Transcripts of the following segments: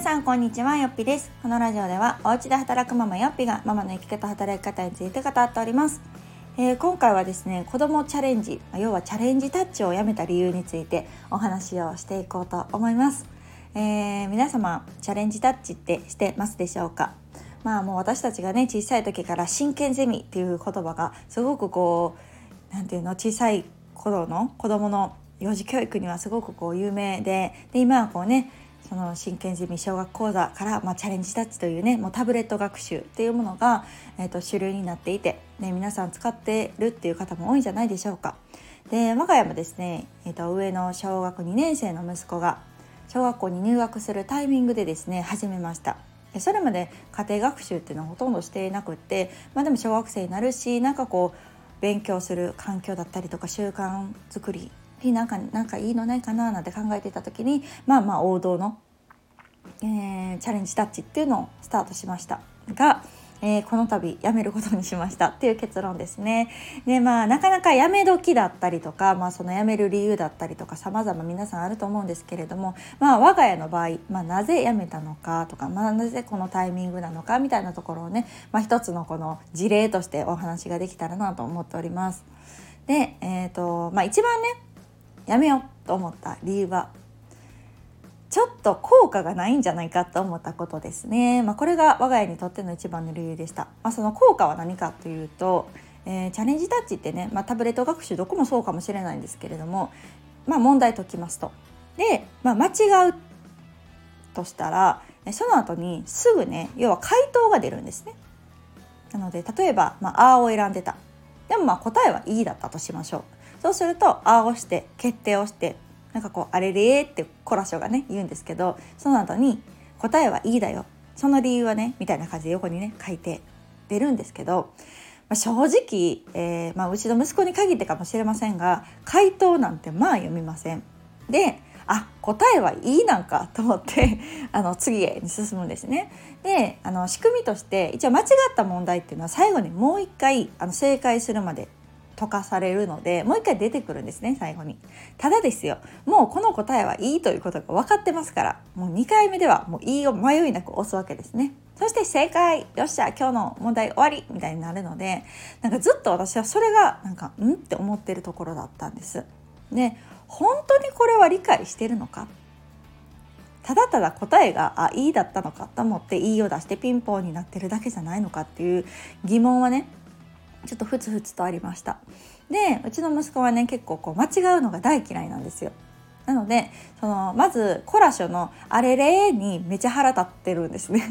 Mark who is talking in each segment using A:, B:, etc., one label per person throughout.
A: 皆さんこんにちは。よっぴです。このラジオではお家で働くママよっぴがママの生き方働き方について語っております、えー、今回はですね子供チャレンジ要はチャレンジタッチをやめた理由についてお話をしていこうと思います、えー、皆様チャレンジタッチってしてますでしょうか？まあもう私たちがね小さい時から真剣ゼミっていう言葉がすごくこう何て言うの小さい頃の子供の幼児教育にはすごくこう有名でで今はこうねその真剣ゼミ小学講座から、まあ、チャレンジタッチというねもうタブレット学習っていうものが、えーと、主流になっていて、ね、皆さん使ってるっていう方も多いんじゃないでしょうか。で我が家もですね、えーと、上の小学2年生の息子が小学校に入学するタイミングでですね始めました。それまで家庭学習っていうのはほとんどしていなくって、まあ、でも小学生になるしなんかこう勉強する環境だったりとか習慣づくりになんかなんかいいのないかななんて考えてた時にまあまあ王道の、えー、チャレンジタッチっていうのをスタートしましたが、えー、この度やめることにしましたっていう結論ですね。でまあなかなかやめ時だったりとか、まあ、そのやめる理由だったりとか様々皆さんあると思うんですけれども、まあ、我が家の場合、まあ、なぜやめたのかとか、まあ、なぜこのタイミングなのかみたいなところをね、まあ、一つのこの事例としてお話ができたらなと思っております。で、えーとまあ、一番ねやめようと思った理由はちょっと効果がないんじゃないかと思ったことですね。まあ、これが我が家にとっての一番の理由でした。まあ、その効果は何かというと、えー、チャレンジタッチってね、まあ、タブレット学習どこもそうかもしれないんですけれども、まあ、問題解きますと。で、まあ、間違うとしたらその後にすぐね要は回答が出るんですね。なので例えば、まあ、あを選んでた。でもまあ答えは E だったとしましょう。そうすると「あ」をして決定をしてなんかこう「あれれ」ってコラショがね言うんですけどその後に「答えはいいだよ」その理由はねみたいな感じで横にね書いて出るんですけど、まあ、正直、えー、まあ、うちの息子に限ってかもしれませんが回答なんてまあ読みません。であ答えはいいなんかと思って あの次へに進むんですね。であの仕組みとして一応間違った問題っていうのは最後にもう一回あの正解するまで溶かされるのでもう一回出てくるんですね最後に。ただですよもうこの答えはいいということが分かってますからもう2回目ではもういいを迷いなく押すわけですね。そして正解。よっしゃ今日の問題終わりみたいになるのでなんかずっと私はそれがなんかんって思ってるところだったんです。で本当にこれは理解してるのか？ただただ答えがあいいだったのかと思っていいを出してピンポンになってるだけじゃないのかっていう疑問はねちょっとふつふつとありました。でうちの息子はね結構こう間違うのが大嫌いなんですよ。なのでそのまずコラショの「あれれ」にめちゃ腹立ってるんですね。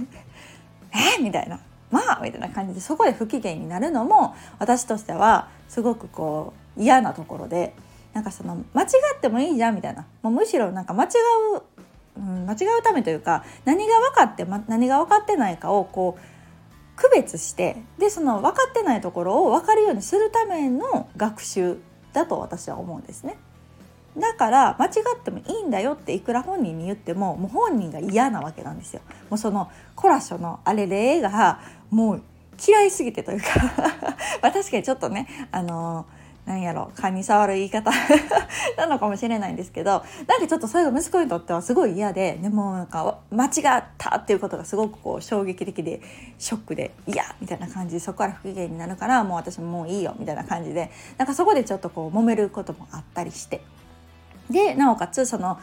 A: え？みたいな「まあ」みたいな感じでそこで不機嫌になるのも私としてはすごくこう嫌なところでなんかその間違ってもいいじゃんみたいな。もうむしろなんか間違う、うん、間違うためというか何が分かって、ま、何が分かってないかをこう区別してでその分かってないところを分かるようにするための学習だと私は思うんですね。だから間違ってもいいんだよっていくら本人に言ってももう本人が嫌なわけなんですよ。もうそのコラショのあれれがもう嫌いすぎてというか まあ確かにちょっとねあのーなんやろ蚊に触る言い方。なのかもしれないんですけどなんかちょっとそれが息子にとってはすごい嫌ででもなんか間違ったっていうことがすごくこう衝撃的でショックで嫌！みたいな感じでそこから不機嫌になるからもう私ももういいよ！みたいな感じでなんかそこでちょっとこう揉めることもあったりして。でなおかつその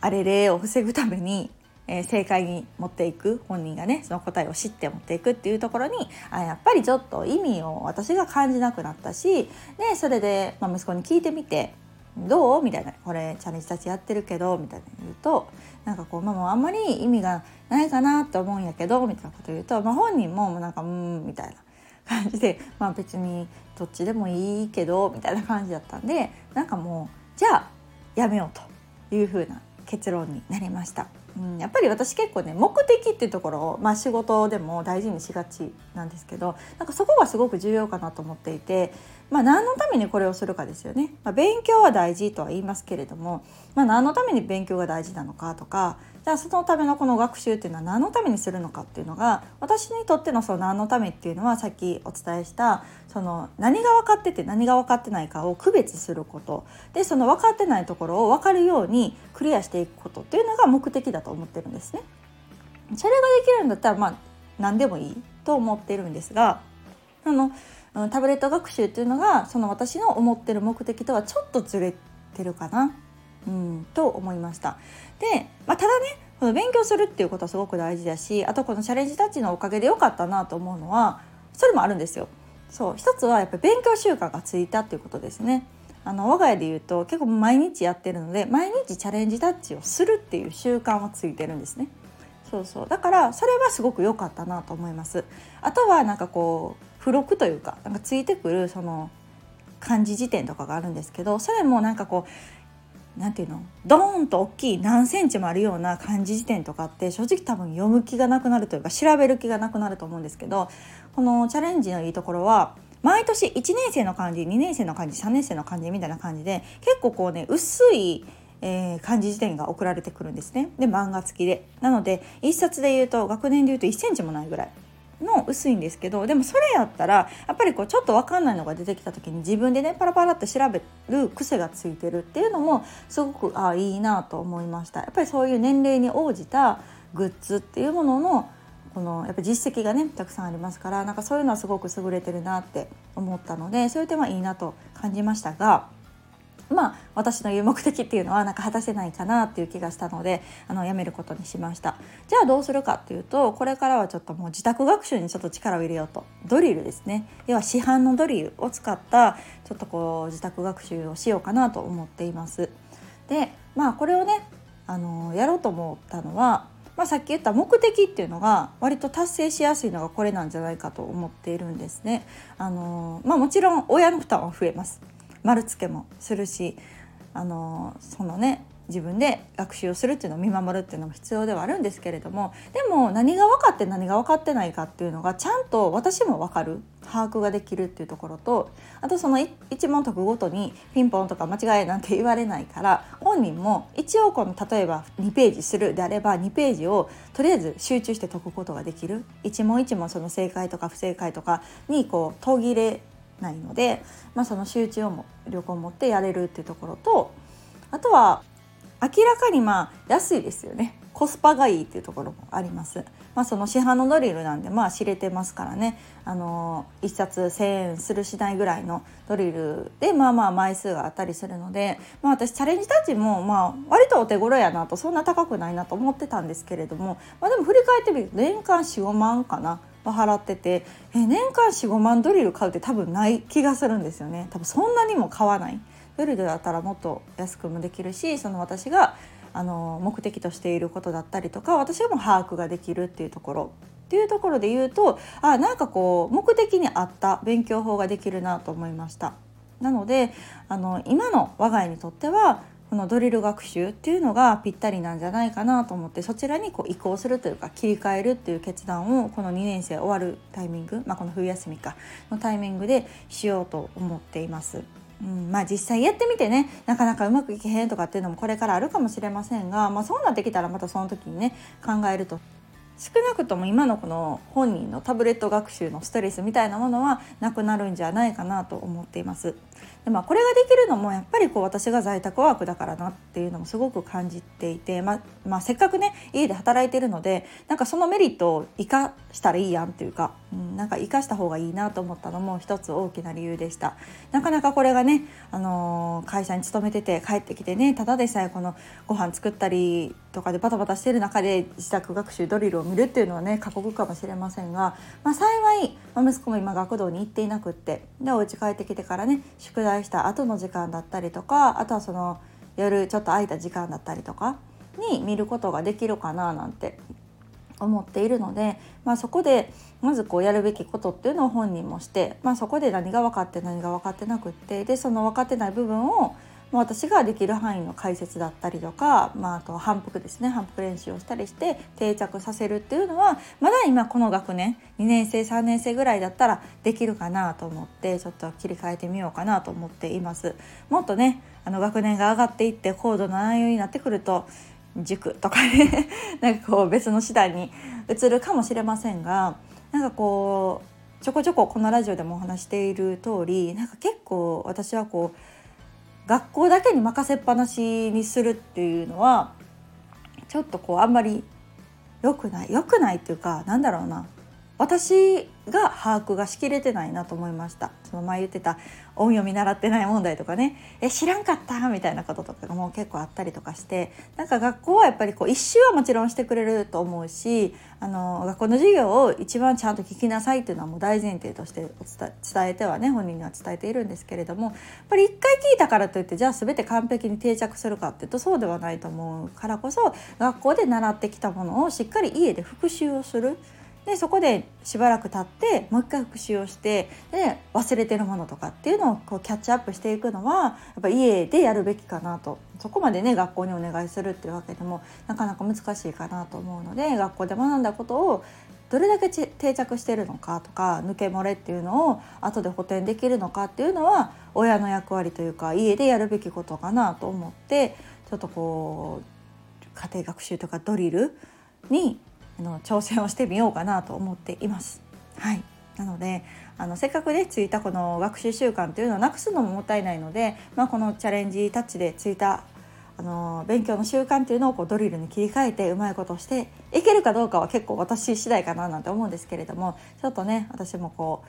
A: あれれを防ぐためにえ、正解に持っていく本人がねその答えを知って持っていくっていうところにあやっぱりちょっと意味を私が感じなくなったしでそれで、ま、息子に聞いてみて「どう?」みたいな「これチャレンジたちやってるけど」みたいな言うとなんかこう、まあ、もうあんまり意味がないかなと思うんやけど？みたいなこと言うと、まあ、本人もなんか「うん」みたいな。感じで、まあ、別にどっちでもいいけど？みたいな感じだったんでなんかもうじゃあやめようというふうな結論になりました。うん、やっぱり私結構ね目的っていうところを、まあ、仕事でも大事にしがちなんですけどなんかそこがすごく重要かなと思っていて、まあ、何のためにこれをするかですよね。まあ、勉強は大事とは言いますけれども、まあ、何のために勉強が大事なのかとかじゃあそのためのこの学習っていうのは何のためにするのかっていうのが私にとってのその何のためっていうのはさっきお伝えしたその何が分かってて何が分かってないかを区別することでその分かってないところを分かるようにクリアしていくことっていうのが目的だと思ってるんですね。それができるんだったらまあ何でもいいと思ってるんですがあのタブレット学習っていうのがその私の思ってる目的とはちょっとずれてるかな、うん、と思いました。で、まあ、ただねこの勉強するっていうことはすごく大事だしあとこのチャレンジタッチのおかげで良かったなと思うのはそれもあるんですよ。そう一つはやっぱり勉強習慣がついたっていうことですね。あの我が家で言うと結構毎日やってるので毎日チャレンジタッチをするっていう習慣はついてるんですね。そうそうだからそれはすごく良かったなと思います。あとはなんかこう付録というかなんかついてくるその漢字辞典とかがあるんですけどそれもなんかこうなんていうの？ドーンと大きい何センチもあるような漢字辞典とかって正直多分読む気がなくなるというか調べる気がなくなると思うんですけどこのチャレンジのいいところは毎年1年生の漢字2年生の漢字3年生の漢字みたいな感じで結構こうね薄いえー、漢字辞典が送られてくるんですね。で漫画付きで。なので1冊で言うと学年で言うと1センチもないぐらい。の薄いんですけどでもそれやったらやっぱりこうちょっと分かんないのが出てきた時に自分でねパラパラって調べる癖がついてるっていうのもすごくあいいなと思いましたやっぱりそういう年齢に応じたグッズっていうもののこのやっぱ実績がねたくさんありますからなんかそういうのはすごく優れてるなって思ったのでそういう点はいいなと感じましたが。まあ私の言う目的っていうのはなんか果たせないかなっていう気がしたのであのやめることにしました。じゃあどうするかっていうとこれからはちょっともう自宅学習にちょっと力を入れようと。ドリルですね。要は市販のドリルを使ったちょっとこう自宅学習をしようかなと思っています。でまあこれをねあのやろうと思ったのはまあ、さっき言った目的っていうのが割と達成しやすいのがこれなんじゃないかと思っているんですね。あのまあ、もちろん親の負担は増えます。丸付けもするしあのそのね自分で学習をするっていうのを見守るっていうのも必要ではあるんですけれどもでも何が分かって何が分かってないかっていうのがちゃんと私も分かる。把握ができるっていうところとあとその一問解くごとにピンポンとか間違いなんて言われないから本人も一応この例えば2ページするであれば2ページをとりあえず集中して解くことができる。一問一問その正解とか不正解とかにこう途切れないので、まあ、その集中をも旅行を持ってやれるっていうところとあとは明らかにまあ安いですよね。コスパがいいっていうところもあります。まあ、その市販のドリルなんでまあ知れてますからね。あの1冊1,000円するしないぐらいのドリルでまあまあ枚数があったりするので、まあ、私チャレンジタッチもまあ割とお手頃やなとそんな高くないなと思ってたんですけれども、まあ、でも振り返ってみると年間45万かな。払っててえ年間45万ドリル買うって多分ない気がするんですよね。多分そんなにも買わない。ドリルだったらもっと安くもできるしその私があの目的としていることだったりとか私も把握ができるっていうところ。っていうところで言うとあなんかこう目的に合った勉強法ができるなと思いました。なのであの今の我が家にとってはこのドリル学習っていうのがぴったりなんじゃないかなと思ってそちらにこう移行するというか切り替えるっていう決断をこの2年生終わるタイミング、まあ、この冬休みかのタイミングでしようと思っています。うん、まあ実際やってみてねなかなかうまくいけへんとかっていうのもこれからあるかもしれませんが、まあ、そうなってきたらまたその時にね考えると少なくとも今のこの本人のタブレット学習のストレスみたいなものはなくなるんじゃないかなと思っています。でまあ、これができるのもやっぱりこう私が在宅ワークだからなっていうのもすごく感じていて、まあ、まあ、せっかくね家で働いてるのでなんかそのメリットを生かしたらいいやんっていうか、うん、なんか生かした方がいいなと思ったのも一つ大きな理由でした。なかなかこれがね、あのー、会社に勤めてて帰ってきてねただでさえこのご飯作ったりとかでバタバタしてる中で自宅学習ドリルを見るっていうのはね過酷かもしれませんが、まあ、幸い、まあ、息子も今学童に行っていなくってでお家帰ってきてからね宿題した後の時間だったりとかあとはその夜ちょっと空いた時間だったりとかに見ることができるかななんて思っているので、まあ、そこでまずこうやるべきことっていうのを本人もして、まあ、そこで何が分かって何が分かってなくってでその分かってない部分を私ができる範囲の解説だったりとか、まあ、あと反復ですね反復練習をしたりして定着させるっていうのはまだ今この学年2年生3年生ぐらいだったらできるかなと思ってちょっと切り替えてみようかなと思っています。もっとねあの学年が上がっていって高度な内容になってくると塾とかね。なんかこう別の手段に移るかもしれませんがなんかこうちょこちょここのラジオでもお話している通りなんか結構私はこう学校だけに任せっぱなしにするっていうのはちょっとこうあんまり良くない良くないっていうかなんだろうな。私が把握がしきれてないなと思いました。その前言ってた音読み習ってない問題とかね。え知らんかったみたいなこととかがもう結構あったりとかして。なんか学校はやっぱりこう一周はもちろんしてくれると思うしあの学校の授業を一番ちゃんと聞きなさいっていうのはもう大前提として伝えてはね本人には伝えているんですけれどもやっぱり一回聞いたからといってじゃあ全て完璧に定着するかっていうとそうではないと思うからこそ学校で習ってきたものをしっかり家で復習をする。でそこでしばらく経ってもう一回復習をしてで忘れてるものとかっていうのをこうキャッチアップしていくのはやっぱ家でやるべきかなと。そこまでね学校にお願いするっていうわけでもなかなか難しいかなと思うので学校で学んだことをどれだけ定着してるのかとか抜け漏れっていうのを後で補填できるのかっていうのは親の役割というか家でやるべきことかなと思ってちょっとこう家庭学習とかドリルにの挑戦をしてみようかなと思っています。はいなのであのせっかくねついたこの学習習慣というのをなくすのももったいないので、まあ、このチャレンジタッチでついたあの勉強の習慣っていうのをこうドリルに切り替えてうまいことをしていけるかどうかは結構私次第かななんて思うんですけれどもちょっとね私もこ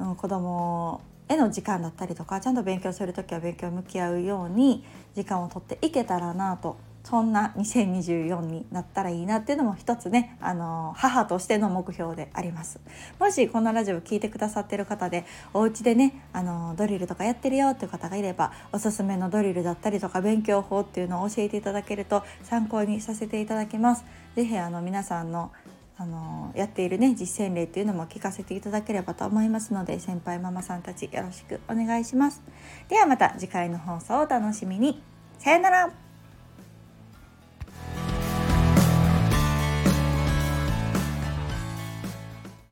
A: う、うん、子供への時間だったりとかちゃんと勉強する時は勉強向き合うように時間をとっていけたらなとそんな2024になったらいいなっていうのも一つねあの母としての目標であります。もしこのラジオ聞いてくださってる方でお家でねあのドリルとかやってるよっていう方がいればおすすめのドリルだったりとか勉強法っていうのを教えていただけると参考にさせていただきます。是非皆さんのあのやっているね実践例っていうのも聞かせていただければと思いますので先輩ママさんたちよろしくお願いします。ではまた次回の放送をお楽しみに。さよなら。